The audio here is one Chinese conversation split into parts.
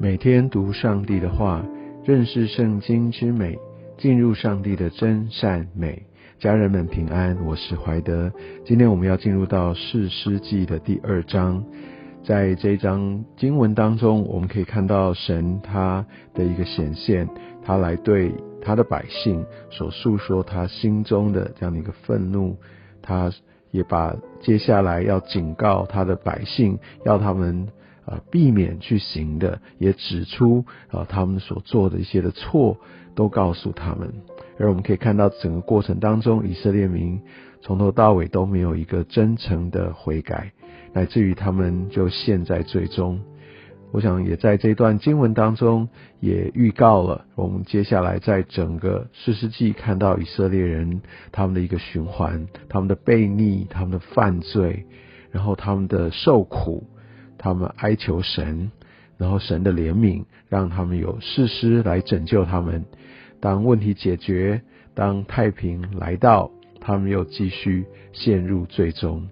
每天读上帝的话，认识圣经之美，进入上帝的真善美。家人们平安，我是怀德。今天我们要进入到士师记的第二章，在这一章经文当中，我们可以看到神他的一个显现，他来对他的百姓所诉说他心中的这样的一个愤怒，他也把接下来要警告他的百姓，要他们。啊，避免去行的，也指出啊他们所做的一些的错，都告诉他们。而我们可以看到整个过程当中，以色列民从头到尾都没有一个真诚的悔改，乃至于他们就陷在最终。我想也在这段经文当中也预告了，我们接下来在整个四世纪看到以色列人他们的一个循环，他们的悖逆，他们的犯罪，然后他们的受苦。他们哀求神，然后神的怜悯让他们有事师来拯救他们。当问题解决，当太平来到，他们又继续陷入最终。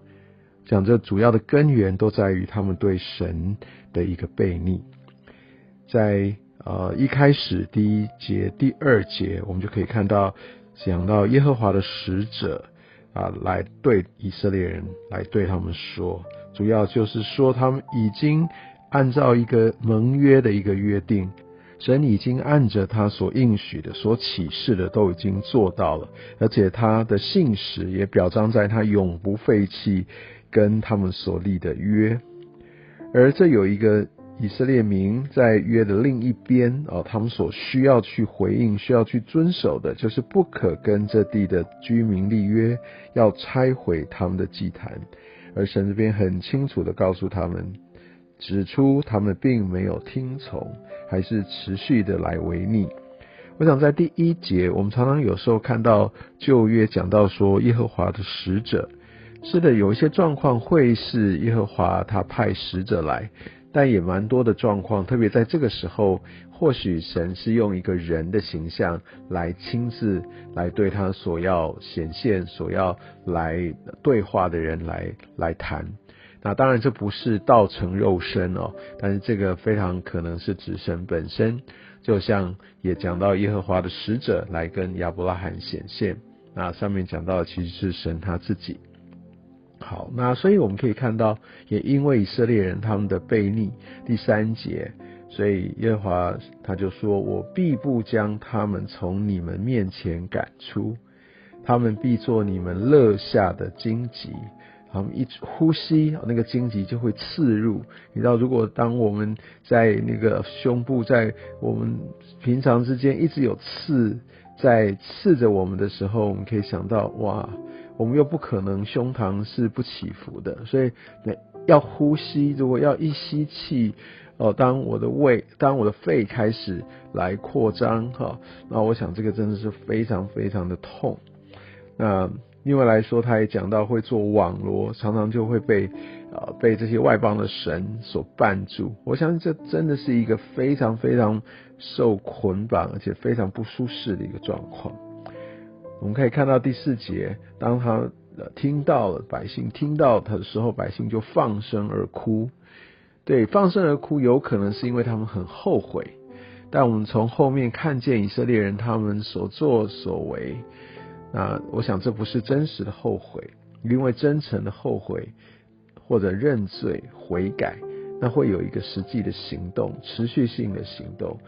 讲这主要的根源都在于他们对神的一个背逆。在呃一开始第一节、第二节，我们就可以看到讲到耶和华的使者啊，来对以色列人来对他们说。主要就是说，他们已经按照一个盟约的一个约定，神已经按着他所应许的、所启示的，都已经做到了，而且他的信实也表彰在他永不废弃跟他们所立的约。而这有一个以色列民在约的另一边哦，他们所需要去回应、需要去遵守的，就是不可跟这地的居民立约，要拆毁他们的祭坛。而神这边很清楚的告诉他们，指出他们并没有听从，还是持续的来违逆。我想在第一节，我们常常有时候看到旧约讲到说耶和华的使者，是的，有一些状况会是耶和华他派使者来，但也蛮多的状况，特别在这个时候，或许神是用一个人的形象来亲自来对他所要显现、所要来对话的人来来谈。那当然这不是道成肉身哦，但是这个非常可能是指神本身。就像也讲到耶和华的使者来跟亚伯拉罕显现，那上面讲到其实是神他自己。好，那所以我们可以看到，也因为以色列人他们的悖逆，第三节，所以耶和华他就说：“我必不将他们从你们面前赶出，他们必做你们乐下的荆棘。”他们一呼吸，那个荆棘就会刺入。你知道，如果当我们在那个胸部，在我们平常之间一直有刺在刺着我们的时候，我们可以想到，哇，我们又不可能胸膛是不起伏的，所以那要呼吸，如果要一吸气，哦，当我的胃，当我的肺开始来扩张，哈，那我想这个真的是非常非常的痛。那。另外来说，他也讲到会做网罗，常常就会被呃被这些外邦的神所绊住。我相信这真的是一个非常非常受捆绑，而且非常不舒适的一个状况。我们可以看到第四节，当他听到了百姓听到他的时候，百姓就放声而哭。对，放声而哭，有可能是因为他们很后悔。但我们从后面看见以色列人他们所作所为。那我想这不是真实的后悔，因为真诚的后悔或者认罪悔改，那会有一个实际的行动，持续性的行动。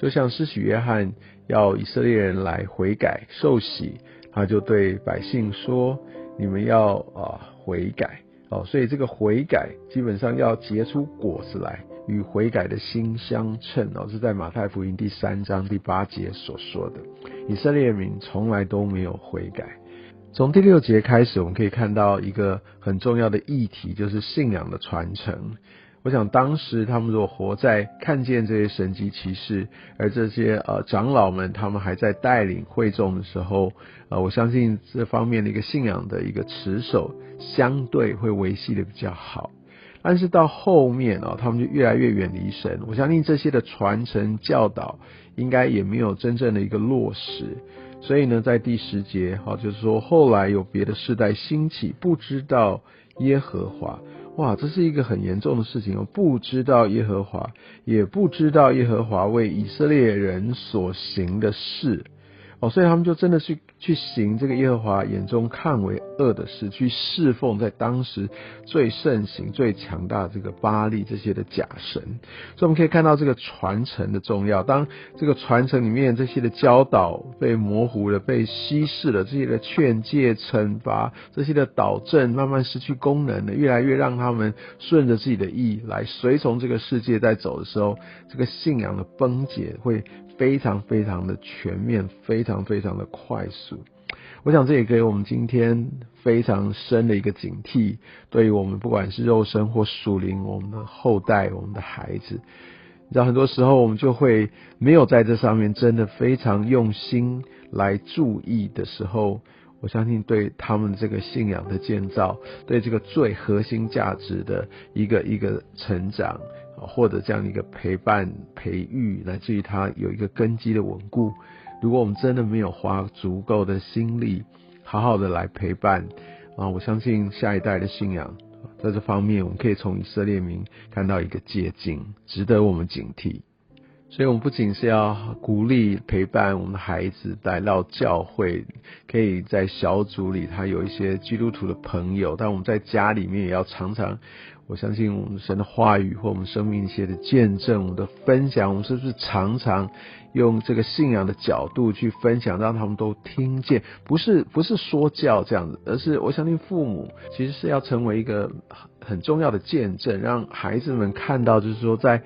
就像施洗约翰要以色列人来悔改受洗，他就对百姓说：“你们要啊悔改哦。”所以这个悔改基本上要结出果子来。与悔改的心相称哦，是在马太福音第三章第八节所说的。以色列民从来都没有悔改。从第六节开始，我们可以看到一个很重要的议题，就是信仰的传承。我想当时他们如果活在看见这些神迹奇事，而这些呃长老们他们还在带领会众的时候，呃，我相信这方面的一个信仰的一个持守，相对会维系的比较好。但是到后面啊，他们就越来越远离神。我相信这些的传承教导，应该也没有真正的一个落实。所以呢，在第十节，好，就是说后来有别的世代兴起，不知道耶和华。哇，这是一个很严重的事情哦！不知道耶和华，也不知道耶和华为以色列人所行的事。哦，所以他们就真的去去行这个耶和华眼中看为恶的事，去侍奉在当时最盛行、最强大的这个巴利这些的假神。所以我们可以看到这个传承的重要。当这个传承里面这些的教导被模糊了、被稀释了，这些的劝诫、惩罚、这些的导正慢慢失去功能了，越来越让他们顺着自己的意来随从这个世界在走的时候，这个信仰的崩解会。非常非常的全面，非常非常非常的快速。我想这也给我们今天非常深的一个警惕，对于我们不管是肉身或属灵，我们的后代，我们的孩子，你知道很多时候我们就会没有在这上面真的非常用心来注意的时候，我相信对他们这个信仰的建造，对这个最核心价值的一个一个成长。或者这样一个陪伴、培育，乃至于他有一个根基的稳固。如果我们真的没有花足够的心力，好好的来陪伴啊，我相信下一代的信仰在这方面，我们可以从以色列民看到一个借鉴，值得我们警惕。所以，我们不仅是要鼓励陪伴我们的孩子来到教会，可以在小组里他有一些基督徒的朋友，但我们在家里面也要常常。我相信我们神的话语或我们生命一些的见证、我们的分享，我们是不是常常用这个信仰的角度去分享，让他们都听见？不是不是说教这样子，而是我相信父母其实是要成为一个很重要的见证，让孩子们看到，就是说在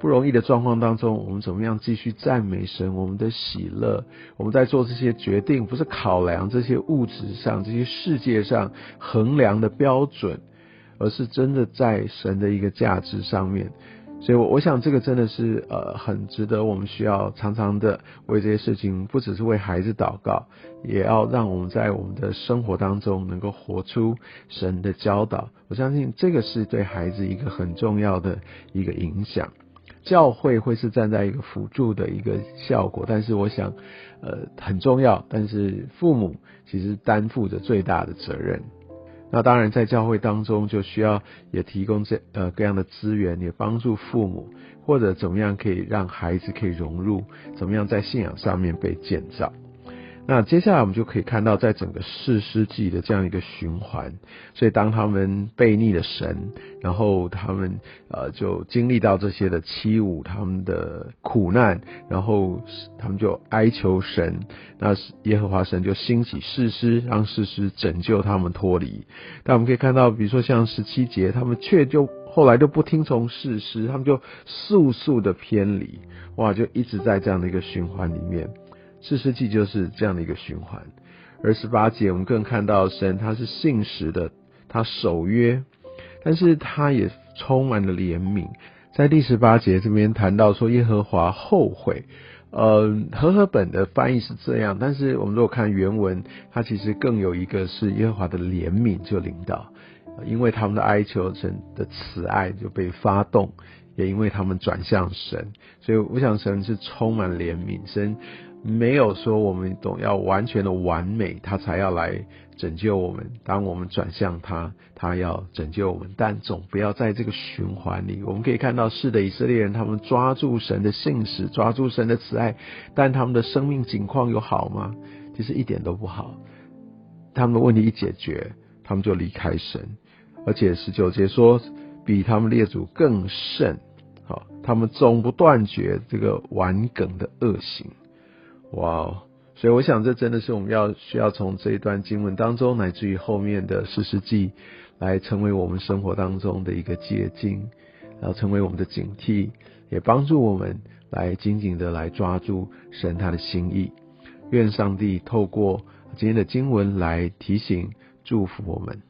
不容易的状况当中，我们怎么样继续赞美神，我们的喜乐，我们在做这些决定，不是考量这些物质上、这些世界上衡量的标准。而是真的在神的一个价值上面，所以，我我想这个真的是呃很值得我们需要常常的为这些事情，不只是为孩子祷告，也要让我们在我们的生活当中能够活出神的教导。我相信这个是对孩子一个很重要的一个影响。教会会是站在一个辅助的一个效果，但是我想呃很重要，但是父母其实担负着最大的责任。那当然，在教会当中就需要也提供这呃各样的资源，也帮助父母，或者怎么样可以让孩子可以融入，怎么样在信仰上面被建造。那接下来我们就可以看到，在整个四世纪的这样一个循环，所以当他们背逆了神，然后他们呃就经历到这些的欺侮，他们的苦难，然后他们就哀求神，那耶和华神就兴起誓师，让誓师拯救他们脱离。但我们可以看到，比如说像十七节，他们却就后来就不听从誓师，他们就速速的偏离，哇，就一直在这样的一个循环里面。四世纪就是这样的一个循环，而十八节我们更看到神他是信实的，他守约，但是他也充满了怜悯。在第十八节这边谈到说耶和华后悔，呃，和合本的翻译是这样，但是我们如果看原文，它其实更有一个是耶和华的怜悯就领导，因为他们的哀求神的慈爱就被发动，也因为他们转向神，所以我想神是充满怜悯神。没有说我们总要完全的完美，他才要来拯救我们。当我们转向他，他要拯救我们，但总不要在这个循环里。我们可以看到，是的，以色列人他们抓住神的信实，抓住神的慈爱，但他们的生命境况有好吗？其实一点都不好。他们的问题一解决，他们就离开神，而且十九节说，比他们列祖更甚。好，他们总不断绝这个顽梗的恶行。哇哦！所以我想，这真的是我们要需要从这一段经文当中，乃至于后面的四世纪，来成为我们生活当中的一个捷径，然后成为我们的警惕，也帮助我们来紧紧的来抓住神他的心意。愿上帝透过今天的经文来提醒、祝福我们。